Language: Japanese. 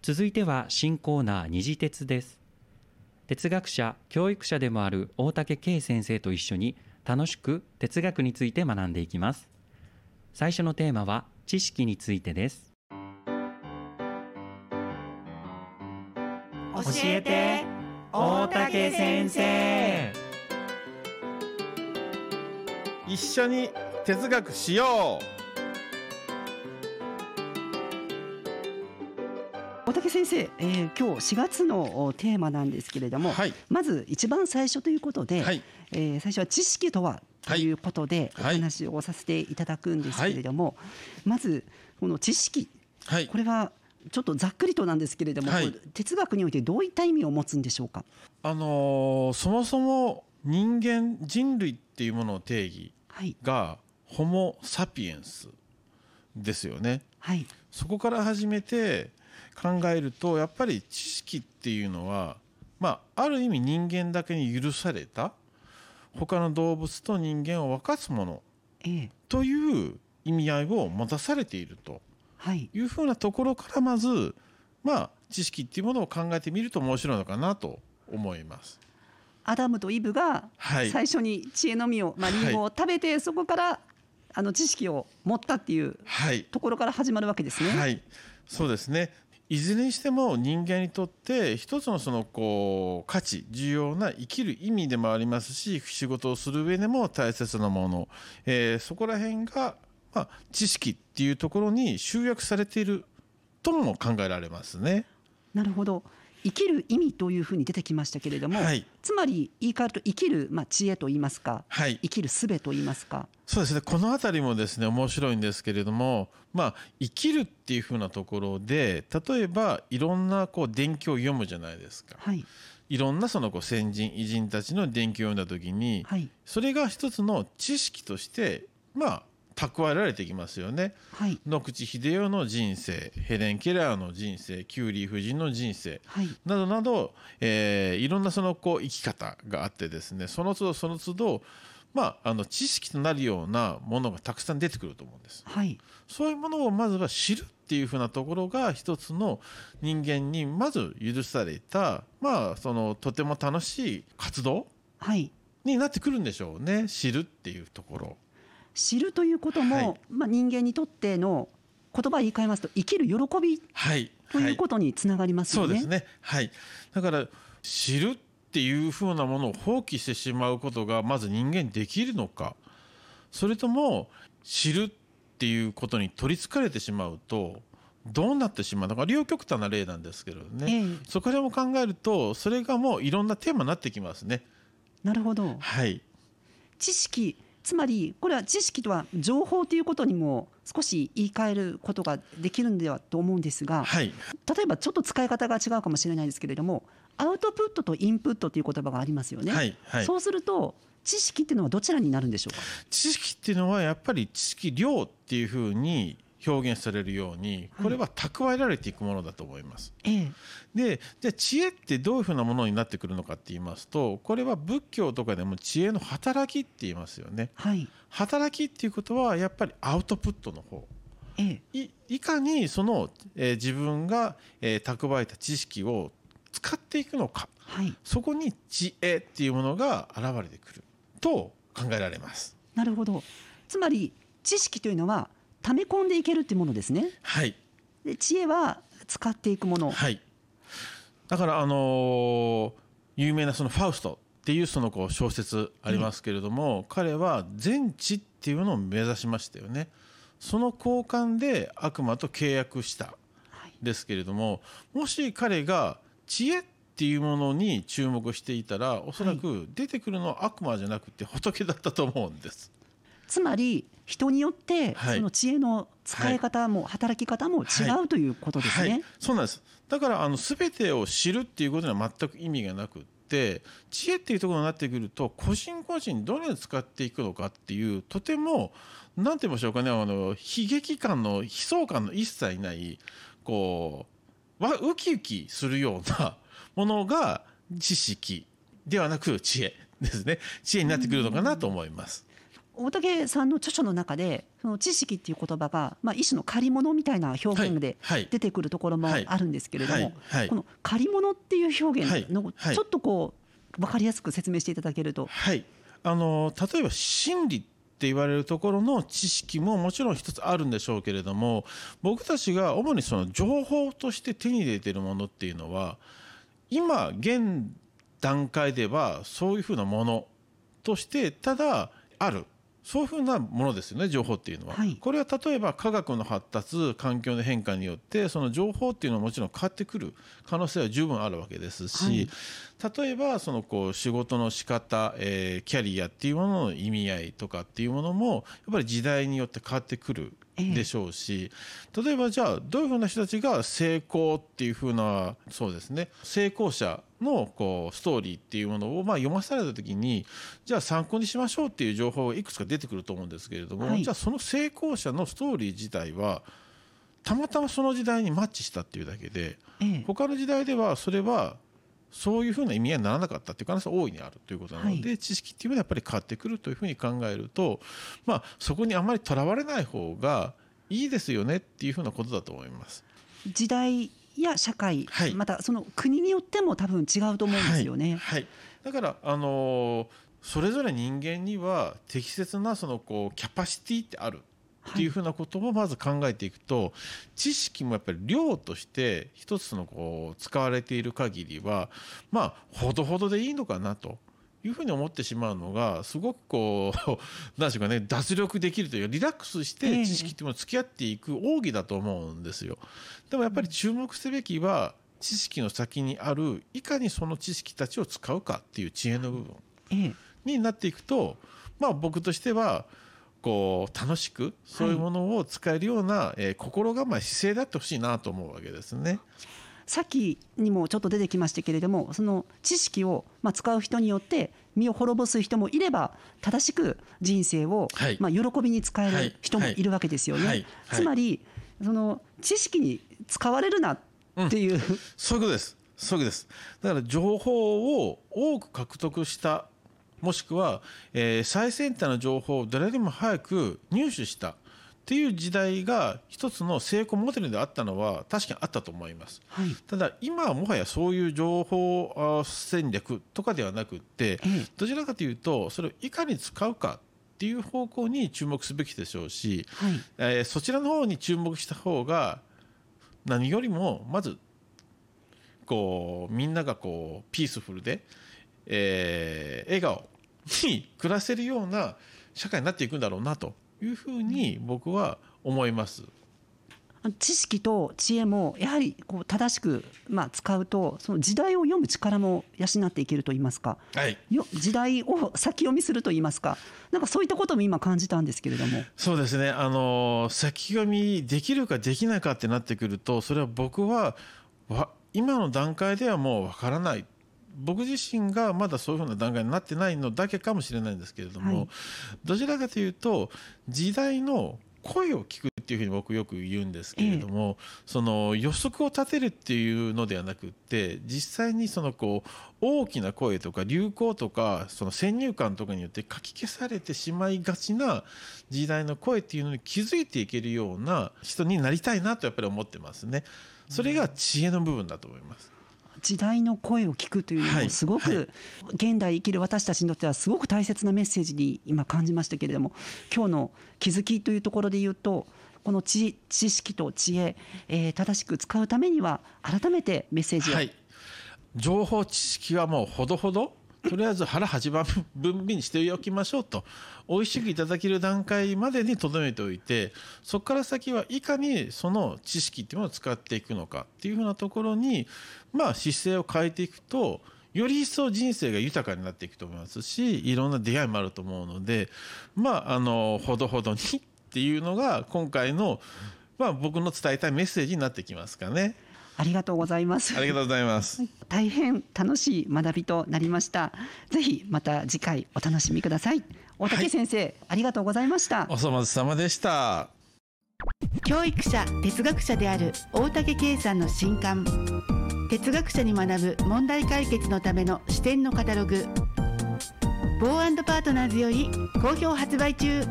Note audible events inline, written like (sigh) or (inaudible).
続いては新コーナー二次鉄です。哲学者教育者でもある大竹圭先生と一緒に楽しく哲学について学んでいきます。最初のテーマは知識についてです。教えて大竹先生。一緒に哲学しよう生、えー、今日4月のテーマなんですけれども、はい。まず一番最初ということで、はい。えー最初は知識とはということでおはい。話をさせていただくんですけれども、まずこの知識はい。これはちょっとざっくりとなんですけれども、哲学においてどういった意味を持つんでしょうか？あのーそもそも人間人類っていうものの定義はい。がホモ・サピエンスですよね。はい。そこから始めて考えるとやっぱり知識っていうのはまあある意味人間だけに許された他の動物と人間を分かつものええ。という意味合いを持たされていると。はい。いうふうなところからまずまあ知識っていうものを考えてみると面白いのかなと思います。アダムとイブがはい。最初に知恵の実を、まあ、リンゴを食べて、そこからあの知識を持ったっていうはい。ところから始まるわけですね。はい、そうですね。いずれにしても人間にとって一つのそのこう価値重要な生きる意味でもありますし仕事をする上でも大切なもの、えーそこら辺が、まあ、知識っていうところに集約されているとも考えられますね。なるほど生きる意味というふうに出てきましたけれども、はい。つまり言い換えると生きる、まあ、知恵と言いますかはい。生きる術と言いますか。そうですね。この辺りもですね面白いんですけれども、まあ、生きるっていうふうなところで例えばいろんなこう伝記を読むじゃないですか。はい。いろんなそのこう先人偉人たちの伝記を読んだ時に、はい。それが一つの知識としてまあ蓄えられてきますよね。はい野口英世の人生ヘレン・ケラーの人生キュリー夫人の人生はいなどなど、えーいろんなそのこう生き方があってですねその都度その都度まああの知識となるようなものがたくさん出てくると思うんです。はいそういうものをまずは知るっていうふうなところが一つの人間にまず許されたまあそのとても楽しい活動はいになってくるんでしょうね知るっていうところ。知るということも、はいまあ、人間にとっての言葉を言い換えますと生きる喜びはい、ということにつながりますよね。そうですね。はい。だから知るっていうふうなものを放棄してしまうことがまず人間にできるのか、それとも知るっていうことに取りつかれてしまうとどうなってしまうのか両極端な例なんですけどね。ええそこでも考えるとそれがもういろんなテーマになってきますね。なるほどはい。知識つまりこれは知識とは情報ということにも少し言い換えることができるんではと思うんですがはい。例えばちょっと使い方が違うかもしれないですけれどもアウトプットとインプットという言葉がありますよね。はい。はい。そうすると知識っていうのはどちらになるんでしょうか？知識っていうのはやっぱり知識量っていうふうに表現されるようにこれは蓄えられていくものだと思います。ええ、でじゃあ知恵ってどういうふうなものになってくるのかって言いますとこれは仏教とかでも知恵の働きって言いますよね。はい、働きっていうことはやっぱりアウトプットの方ええ、いいかにその、えー自分が、えー蓄えた知識を使っていくのかはい、そこに知恵っていうものが現れてくると考えられます。なるほど。つまり知識というのは溜め込んでいけるっていうものですね。はいで知恵は使っていくもの。はい、だからあのー有名なそのファウストっていうそのこう小説ありますけれども、彼は全知っていうのを目指しましたよね。その交換で悪魔と契約したはいですけれどももし彼が知恵っていうものに注目していたらおそらく出てくるのは悪魔じゃなくて仏だったと思うんです。つまり人によってはい。その知恵の使い方も働き方も違うということですね。はい、そうなんです。だからあの全てを知るっていうことには全く意味がなくって知恵っていうところになってくると個人個人どのように使っていくのかっていうとても何て言いましょうかねあの悲劇感の悲壮感の一切ないこうわウキウキするような (laughs) ものが知識ではなく知恵ですね。知恵になってくるのかなと思います。大竹さんの著書の中でその知識っていう言葉が、まあ、一種の借り物みたいな表現で出てくるところもあるんですけれども、この借り物っていう表現のはい。ちょっとこう分かりやすく説明していただけると。はい、あの例えば心理って言われるところの知識ももちろん一つあるんでしょうけれども僕たちが主にその情報として手に入れているものっていうのは今現段階ではそういうふうなものとしてただあるそういうふうなものですよね情報っていうのは、はい。これは例えば科学の発達環境の変化によってその情報っていうのはもちろん変わってくる。可能性は十分あるわけですし、はい。例えばそのこう仕事の仕方、えーキャリアっていうものの意味合いとかっていうものもやっぱり時代によって変わってくるでしょうし、例えばじゃあどういうふうな人たちが成功っていうふうなそうですね。成功者のこうストーリーっていうものをまあ読まされた時にじゃあ参考にしましょうっていう情報がいくつか出てくると思うんですけれども、はい。じゃあその成功者のストーリー自体はたまたまその時代にマッチしたっていうだけでええ。他の時代ではそれはそういうふうな意味合いにならなかったっていう可能性は大いにあるということなので、は知識っていうのはやっぱり変わってくるというふうに考えると、まあ、そこにあまりとらわれない方がいいですよねっていうふうなことだと思います。時代や社会、はい。またその国によっても多分違うと思うんですよね。はい。はい。だから、あのーそれぞれ人間には適切なそのこうキャパシティってあるっていうふうなことをまず考えていくと、知識もやっぱり量として一つのこう使われている限りはまあほどほどでいいのかなと。いうふうに思ってしまうのがすごくこう (laughs) 何でしょうかね脱力できるというかリラックスしええて知識っていうものに付き合っていく奥義だと思うんですよ。でもやっぱり注目すべきは知識の先にあるいかにその知識たちを使うかっていう知恵の部分ええになっていくとまあ僕としてはこう楽しくそういうものを使えるような、えー心構え姿勢であってほしいなと思うわけですね。さっきにもちょっと出てきましたけれどもその知識をまあ使う人によって身を滅ぼす人もいれば正しく人生をはいまあ喜びに使えはいる人もいるわけですよね。はいはいつまりその知識に使われるなっていう、そういうことです。そういうことです。だから情報を多く獲得したもしくは、えー最先端の情報を誰よりも早く入手したっていう時代が一つの成功モデルであったのは確かにあったと思います。はい。ただ今はもはやそういう情報あ戦略とかではなくってええ。どちらかというとそれをいかに使うかっていう方向に注目すべきでしょうし、はい。えーそちらの方に注目した方が何よりもまずこうみんながこうピースフルで、えー笑顔に暮らせるような社会になっていくんだろうなというふうに僕は思います。知識と知恵もやはりこう正しくまあ使うとその時代を読む力も養っていけると言いますか。はい。よ時代を先読みすると言いますか。なんかそういったことも今感じたんですけれども。そうですね、あの先読みできるかできないかってなってくるとそれは僕はわ今の段階ではもうわからない僕自身がまだそういうふうな段階になってないのだけかもしれないんですけれども、はいどちらかというと時代の声を聞くっていうふうに僕よく言うんですけれども、その予測を立てるっていうのではなくって実際にそのこう大きな声とか流行とかその先入観とかによってかき消されてしまいがちな時代の声っていうのに気づいていけるような人になりたいなとやっぱり思ってますね。それが知恵の部分だと思います。時代の声を聞くというのはいもすごはい。く現代生きる私たちにとってはすごく大切なメッセージに今感じましたけれども今日の気づきというところで言うとこの知知識と知恵、えー正しく使うためには改めてメッセージを、はい、情報知識はもうほどほどとりあえず腹八番分にしておきましょうと美味しくいただける段階までにとどめておいてそこから先はいかにその知識っていうものを使っていくのかっていうふうなところにまあ姿勢を変えていくとより一層人生が豊かになっていくと思いますしいろんな出会いもあると思うのでまああのほどほどにっていうのが今回の、まあ、僕の伝えたいメッセージになってきますかね。ありがとうございます。ありがとうございます。大変楽しい学びとなりました。ぜひまた次回お楽しみください。大竹先生、ありがとうございました。お粗末様でした。教育者哲学者である大竹圭さんの新刊。哲学者に学ぶ問題解決のための視点のカタログ。ボーパートナーズより好評発売中